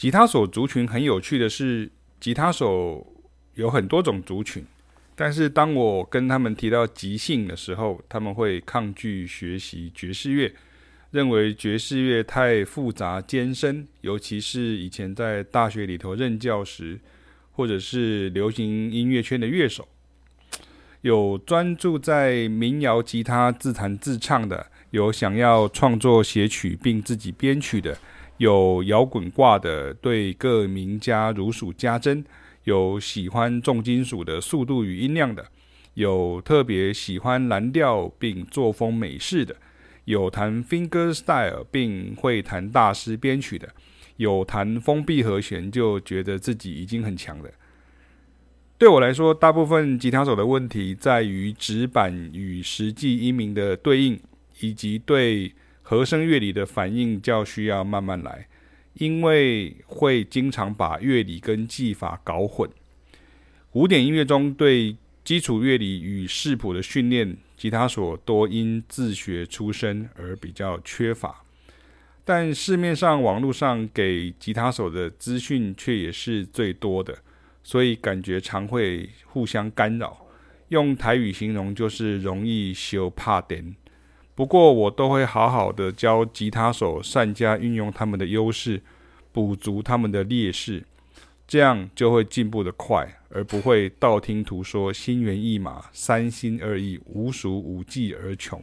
吉他手族群很有趣的是，吉他手有很多种族群，但是当我跟他们提到即兴的时候，他们会抗拒学习爵士乐，认为爵士乐太复杂艰深，尤其是以前在大学里头任教时，或者是流行音乐圈的乐手，有专注在民谣吉他自弹自唱的，有想要创作写曲并自己编曲的。有摇滚挂的，对各名家如数家珍；有喜欢重金属的速度与音量的；有特别喜欢蓝调并作风美式的；有弹 fingerstyle 并会弹大师编曲的；有弹封闭和弦就觉得自己已经很强的。对我来说，大部分吉他手的问题在于指板与实际音名的对应，以及对。和声乐理的反应较需要慢慢来，因为会经常把乐理跟技法搞混。古典音乐中对基础乐理与视谱的训练，吉他手多因自学出身而比较缺乏。但市面上网络上给吉他手的资讯却也是最多的，所以感觉常会互相干扰。用台语形容就是容易修怕点。不过，我都会好好的教吉他手善加运用他们的优势，补足他们的劣势，这样就会进步的快，而不会道听途说、心猿意马、三心二意、无数无计而穷。